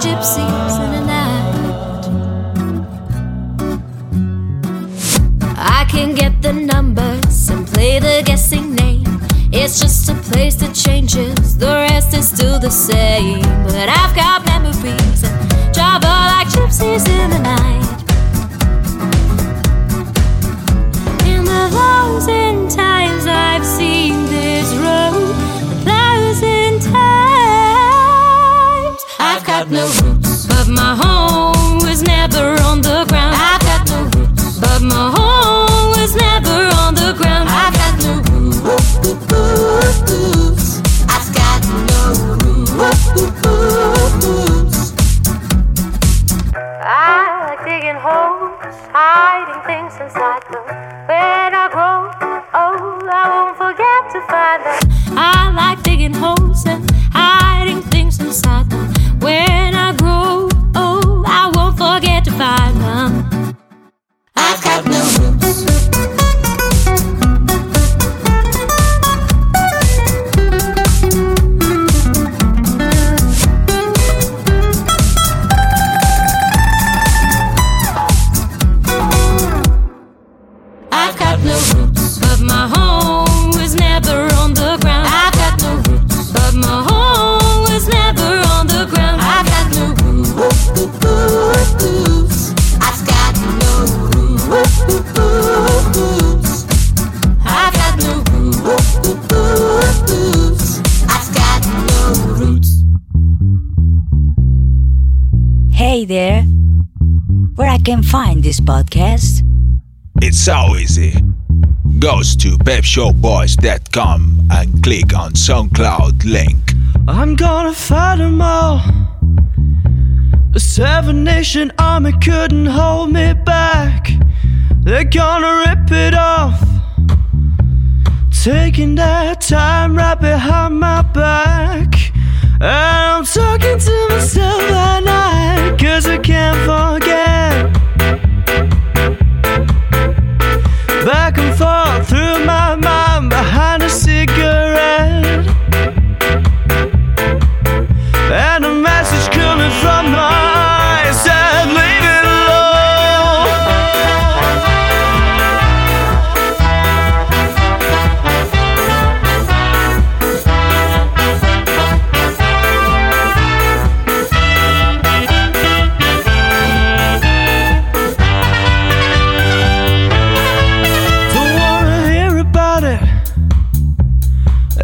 Gypsies in. I can get the numbers and play the guessing name. It's just a place that changes, the rest is still the same. But I've got pepshowboys.com and click on SoundCloud link. I'm gonna fight them all. The Seven Nation Army couldn't hold me back. They're gonna rip it off. Taking that time right behind my back. And I'm talking to myself at night, cause I can't forget.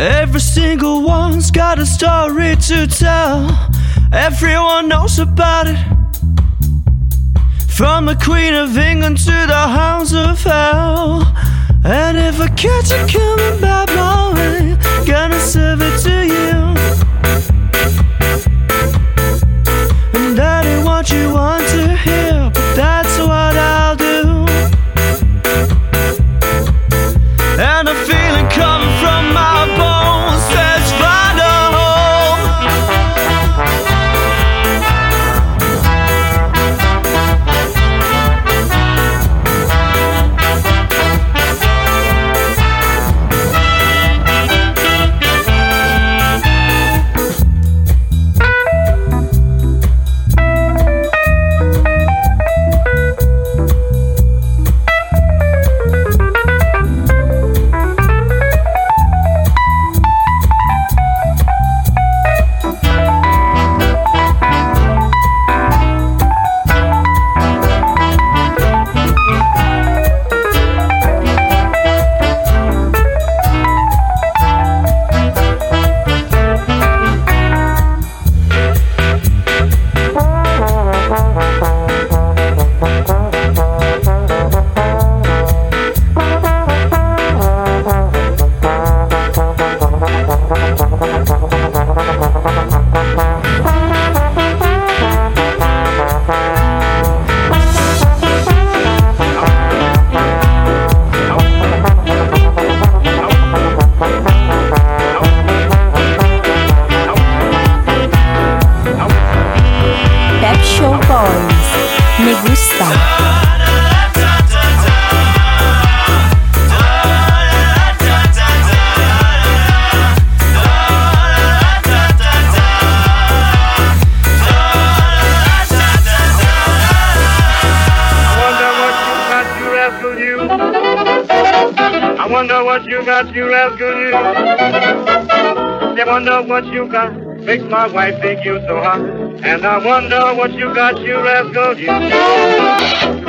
Every single one's got a story to tell. Everyone knows about it. From the Queen of England to the hounds of hell. And if I catch it coming back my way, gonna serve it to you. Wonder what you got, makes my wife think you so hot. And I wonder what you got, you rascal, you.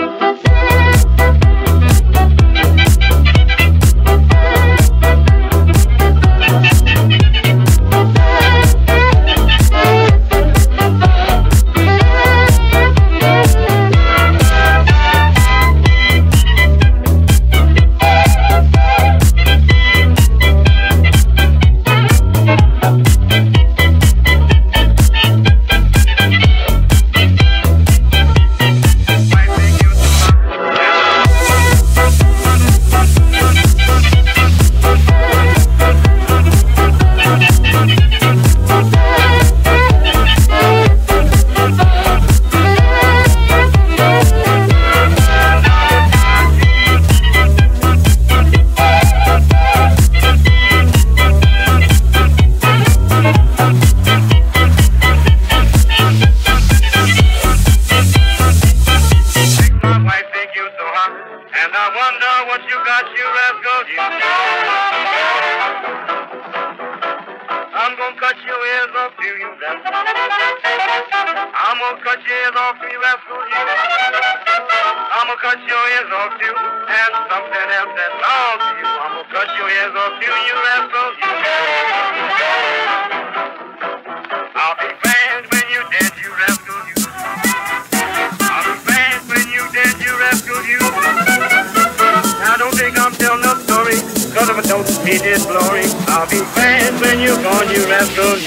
Don't hate this glory. I'll be fast when you're gone, you rascal.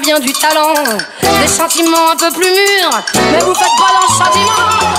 bien du talent, des sentiments un peu plus mûrs, mais vous faites pas l'enchantement.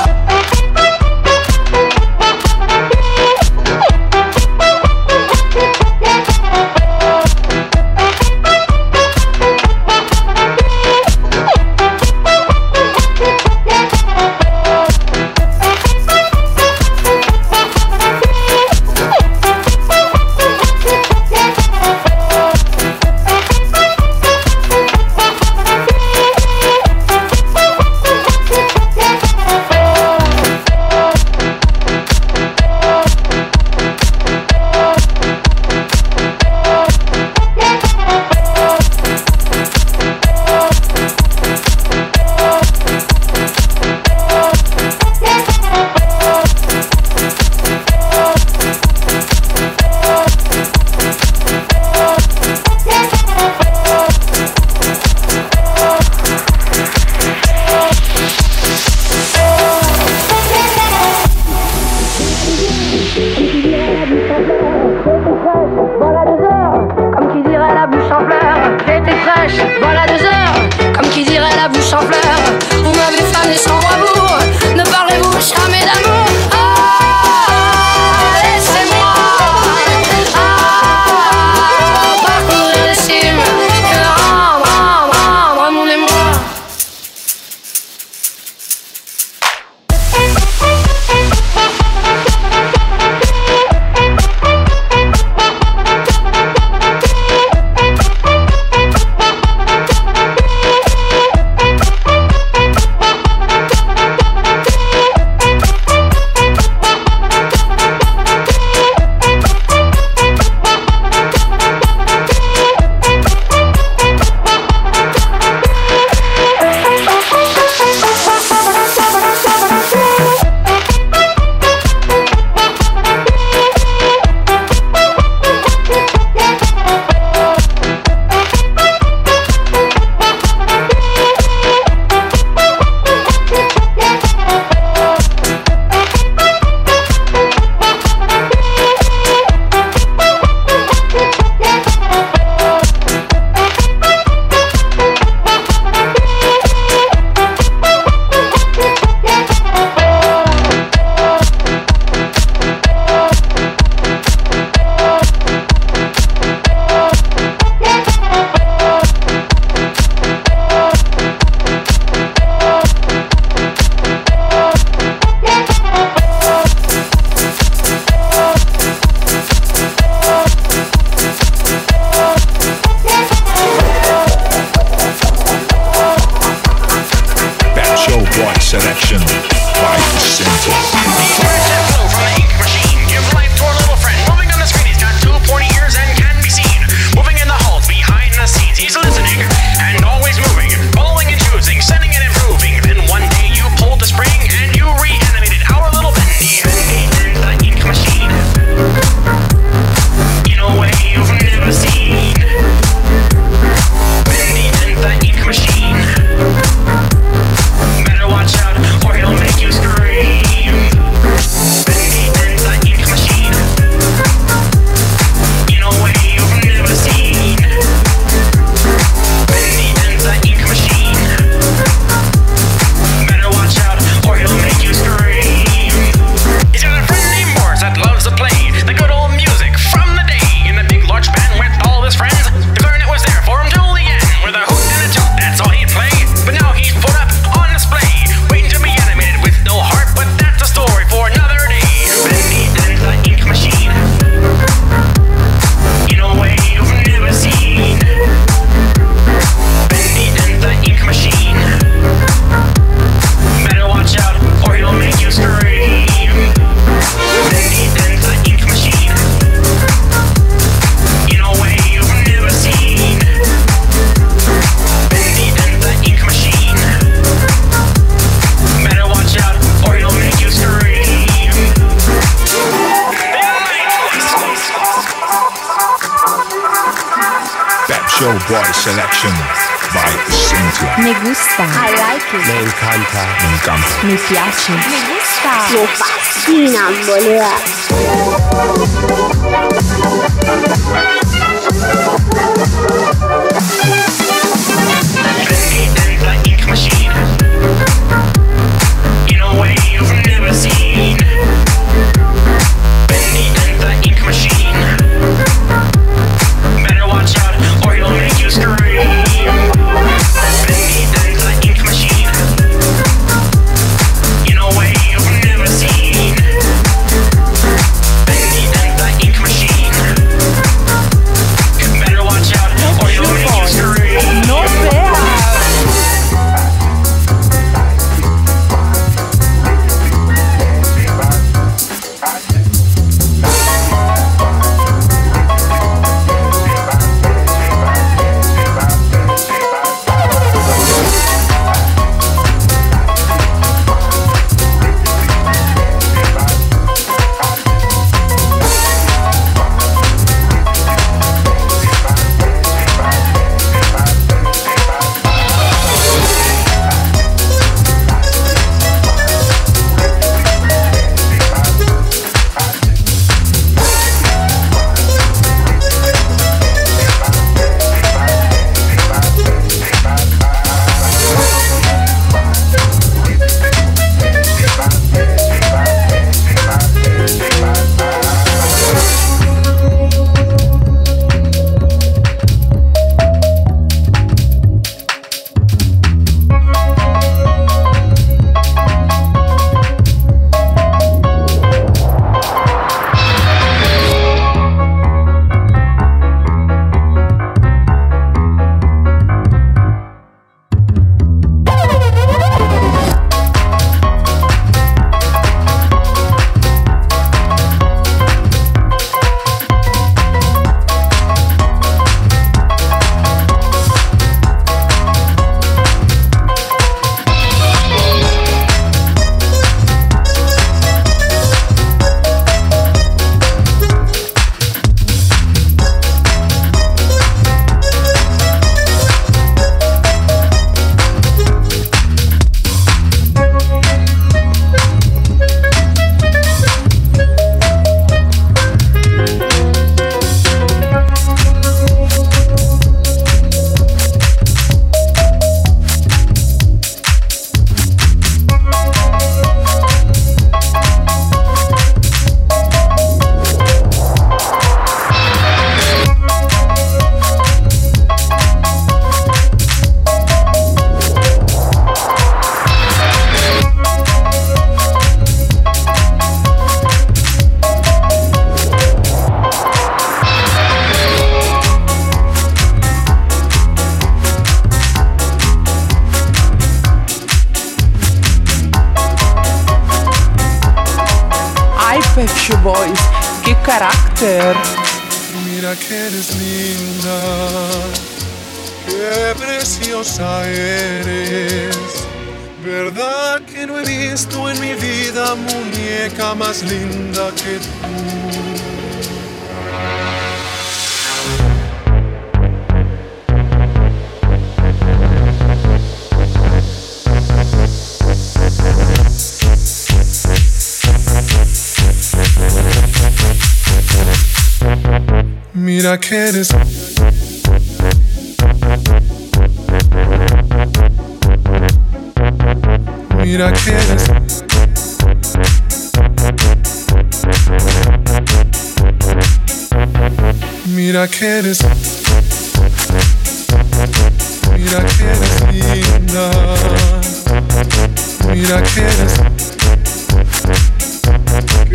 我六啊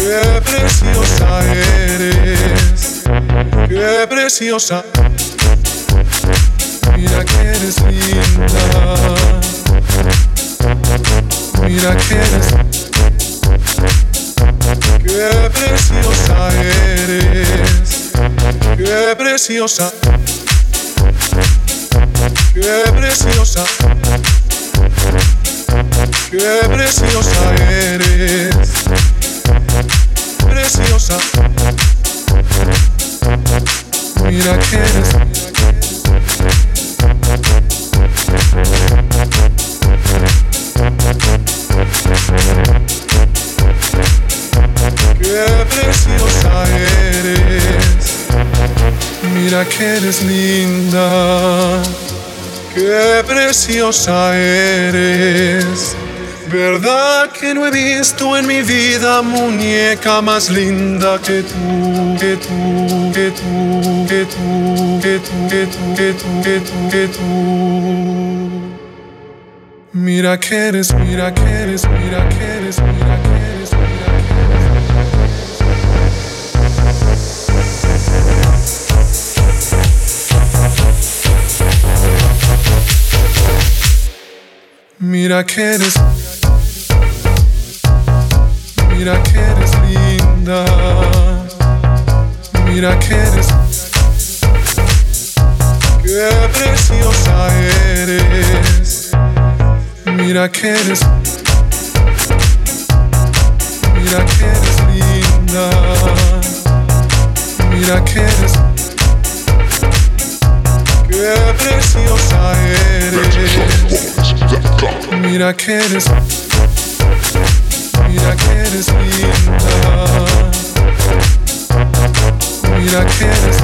Qué preciosa eres, qué preciosa. Mira que eres linda. Mira que eres. Qué preciosa eres, qué preciosa. Qué preciosa. Qué preciosa eres preciosa. Mira que eres. Qué preciosa eres. Mira que eres linda. Qué preciosa eres. ¿Verdad? Que no he visto en mi vida muñeca más linda que tú, que tú, que tú, que tú, que tú, que tú, que tú, que tú, que tú? Mira que eres, mira que eres, mira que eres, mira que eres, mira Mira que eres, mira que eres linda, mira que eres, qué preciosa eres, mira que eres, mira que eres linda, mira que eres, qué preciosa eres. Mira que eres, mira que eres linda, mira que eres,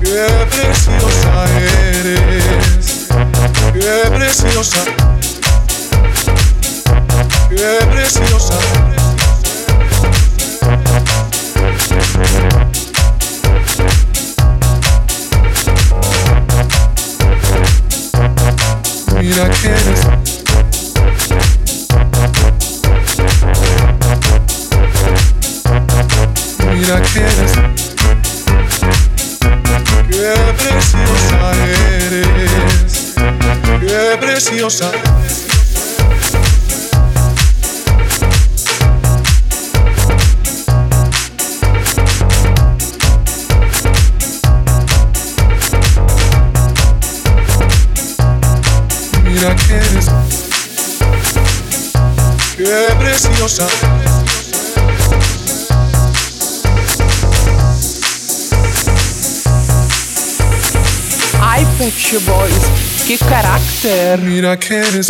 qué preciosa eres, qué preciosa, qué preciosa. Mira que eres. Beach Boys. Que caráter! Mira que eres...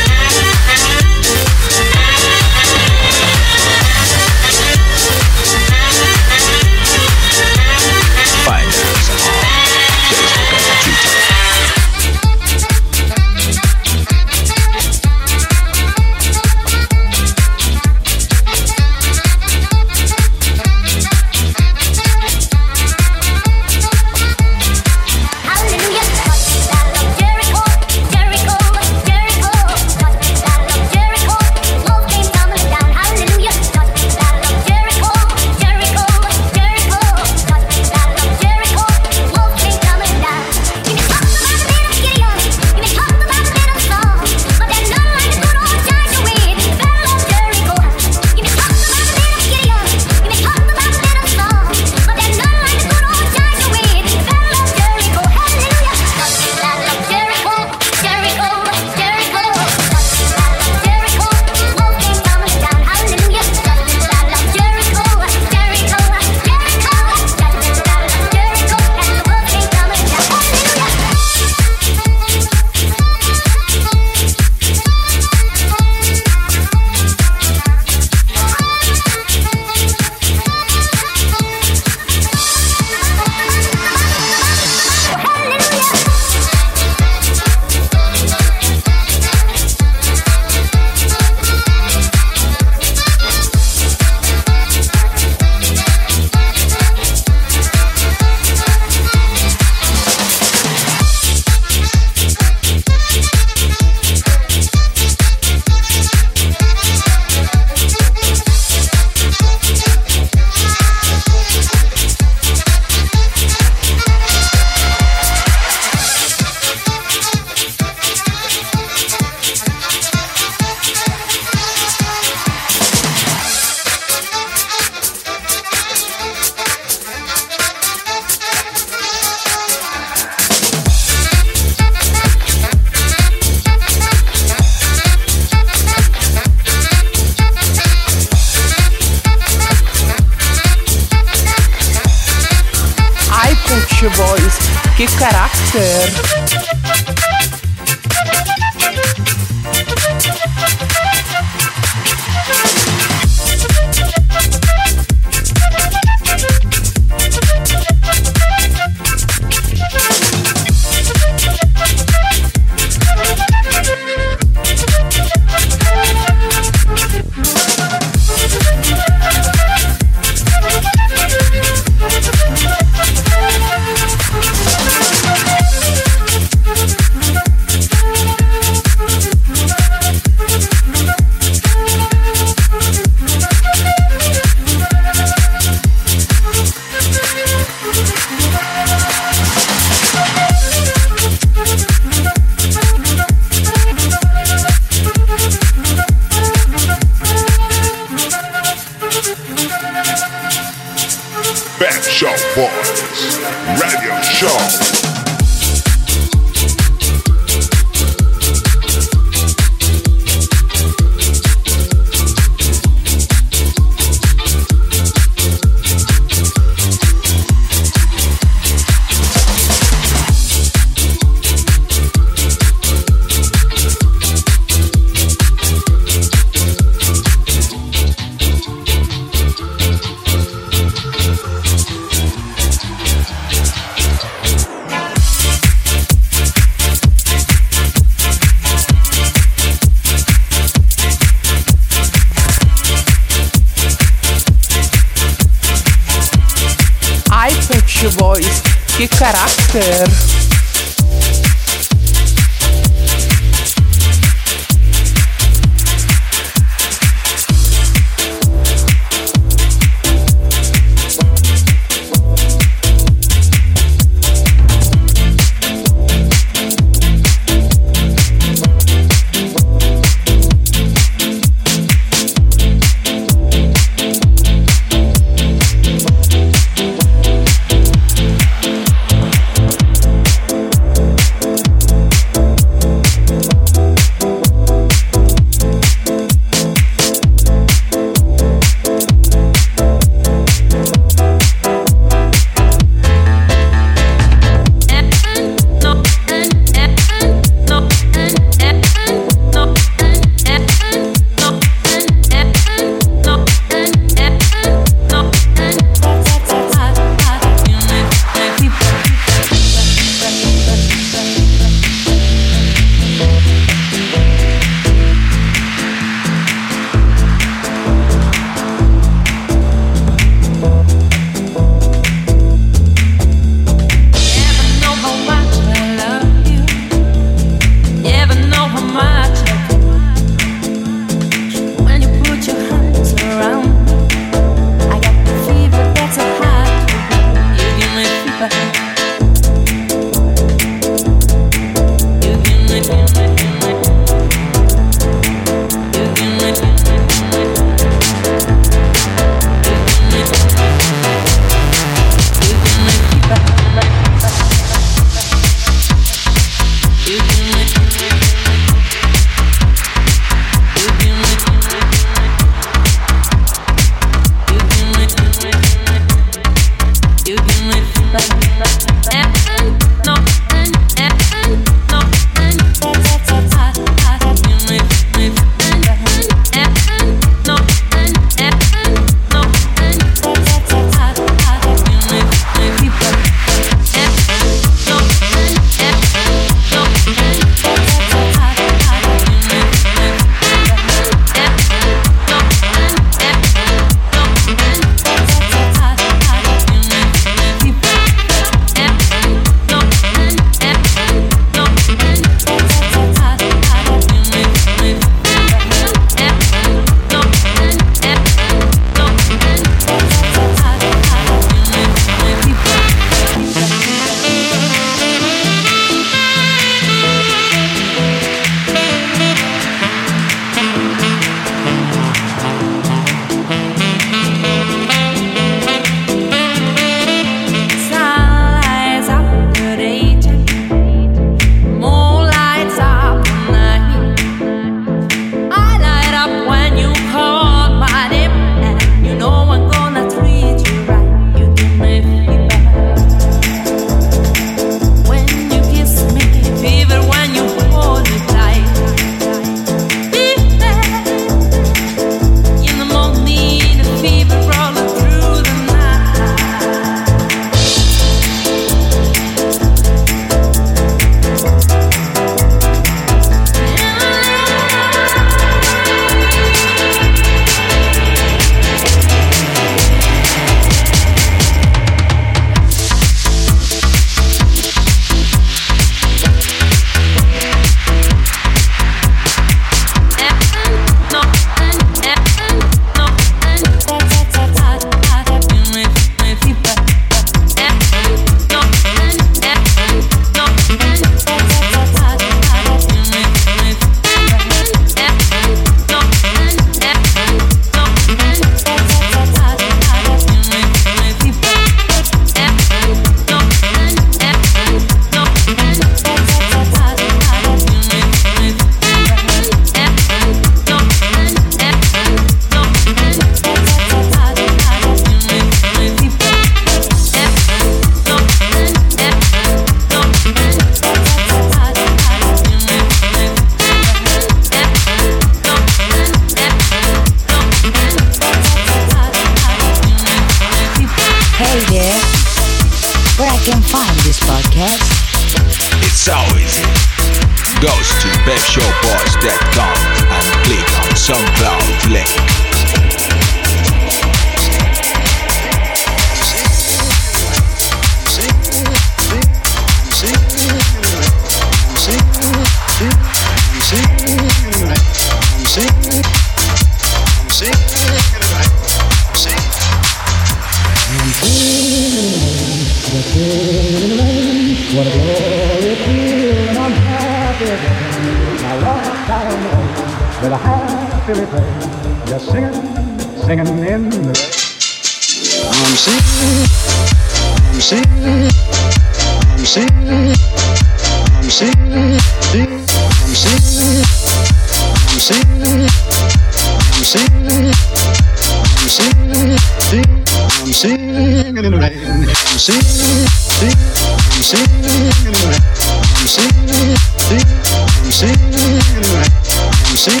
Just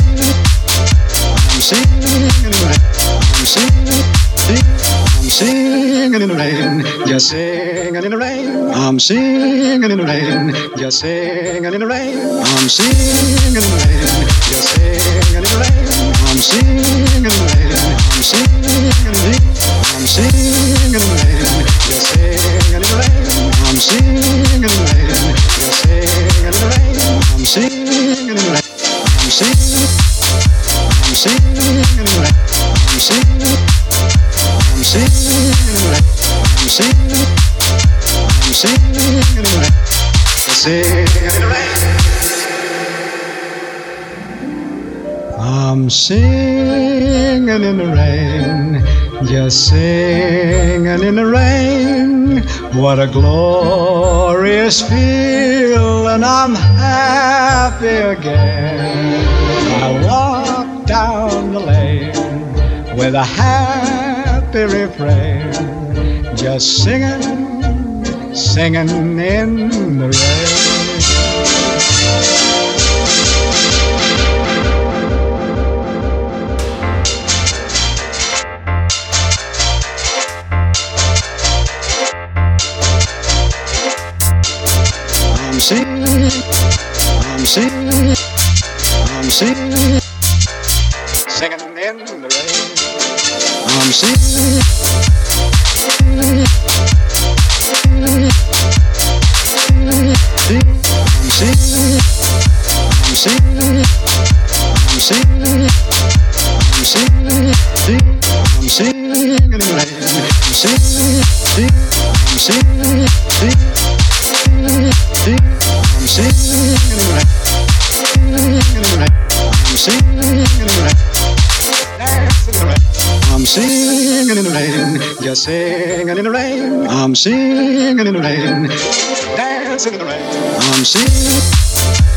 singing in the rain. I'm singing in the rain. Just singing in the rain. I'm singing in the rain. Just singing in the rain. I'm singing in the rain. I'm singing in the rain. I'm singing in the rain. Just singing in the rain. I'm singing in the rain. Just singing in the rain. I'm singing in the rain. I'm singing. Singing in the rain, just singing in the rain. What a glorious feeling, I'm happy again. I walk down the lane with a happy refrain, just singing, singing in the rain. I'm singing, I'm singing, I'm singing, singing in the rain. I'm singing, I'm singing, I'm singing, I'm singing, I'm singing, I'm rain. I'm singing, I'm singing, singing in the rain. I'm singing in the rain. Dancing in the rain. I'm singing.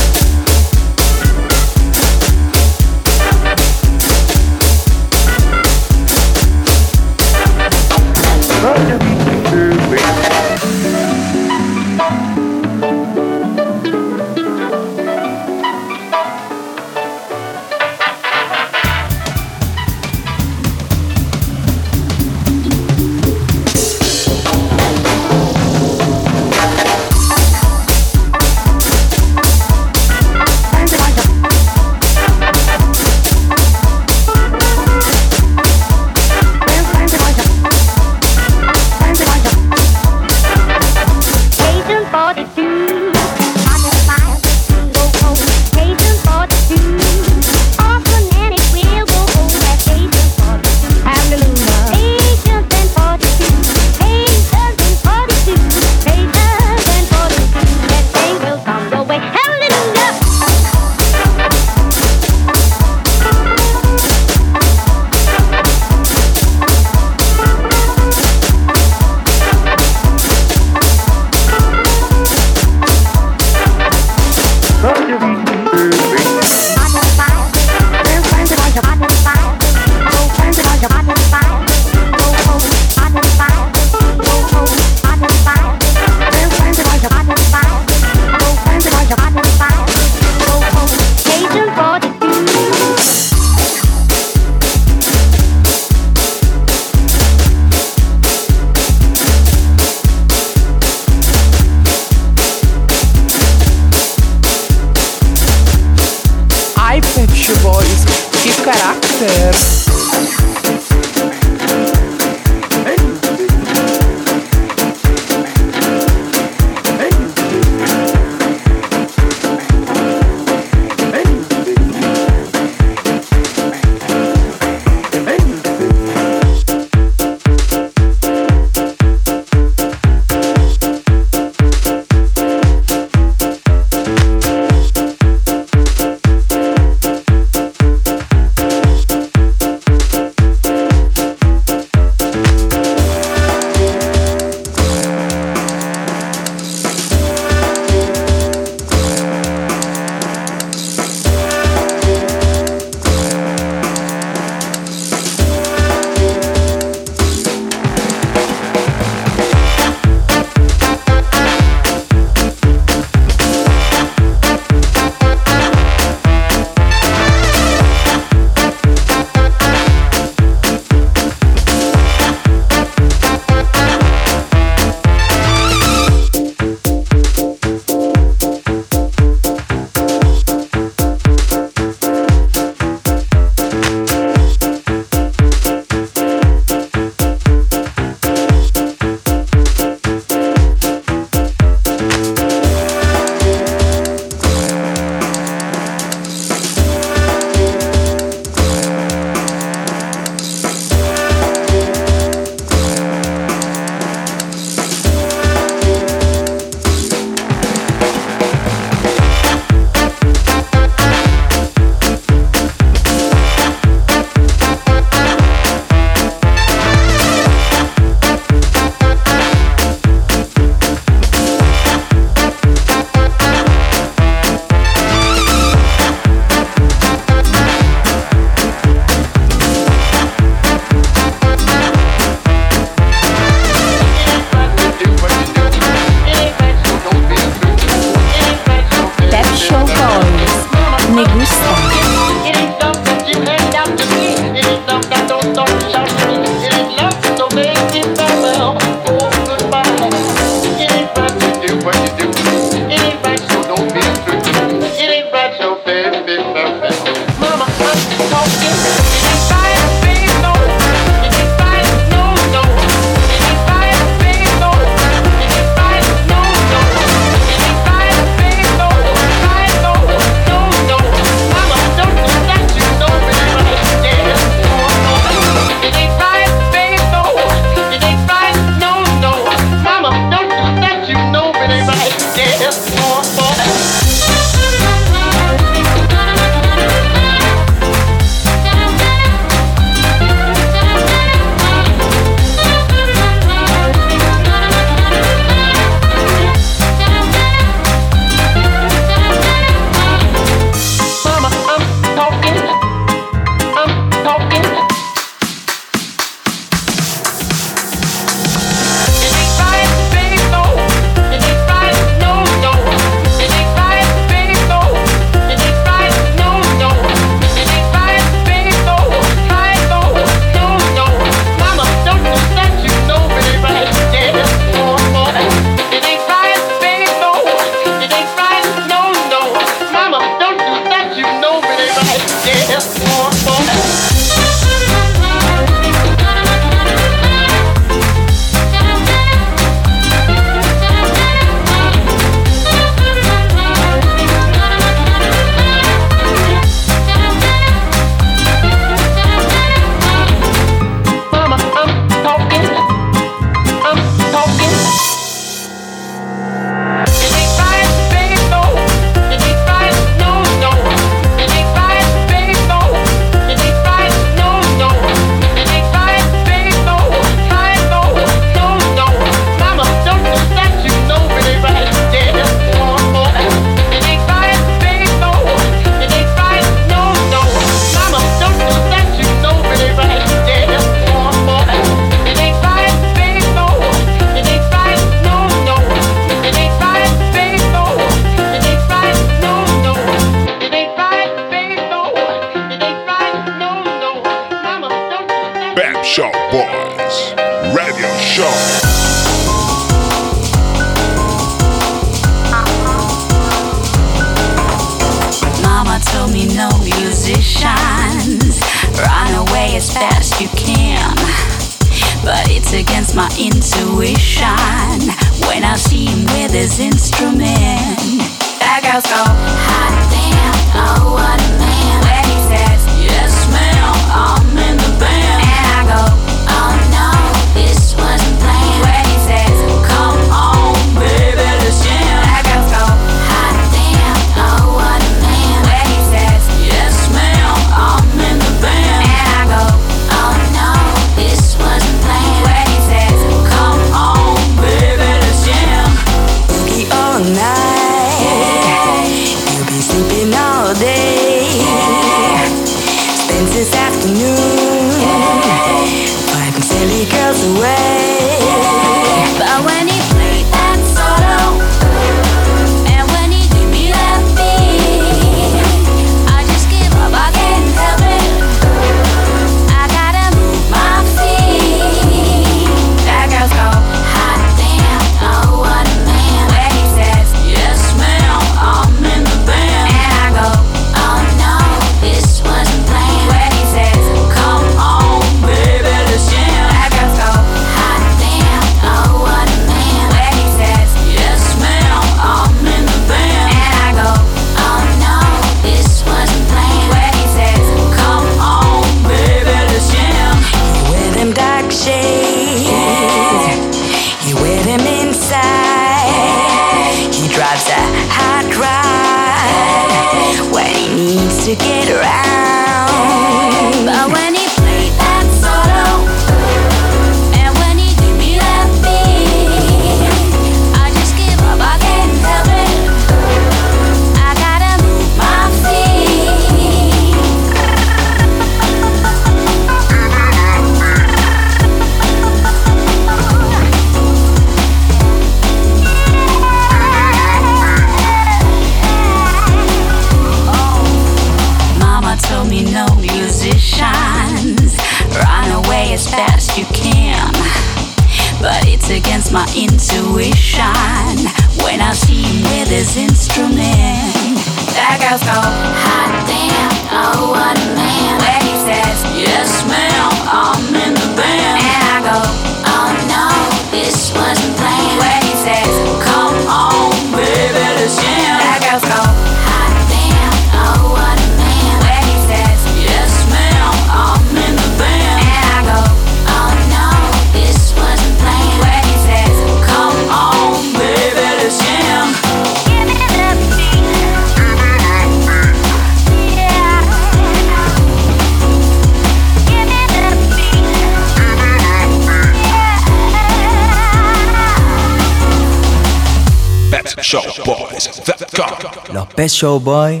Pet Show Boy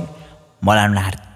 molan harta.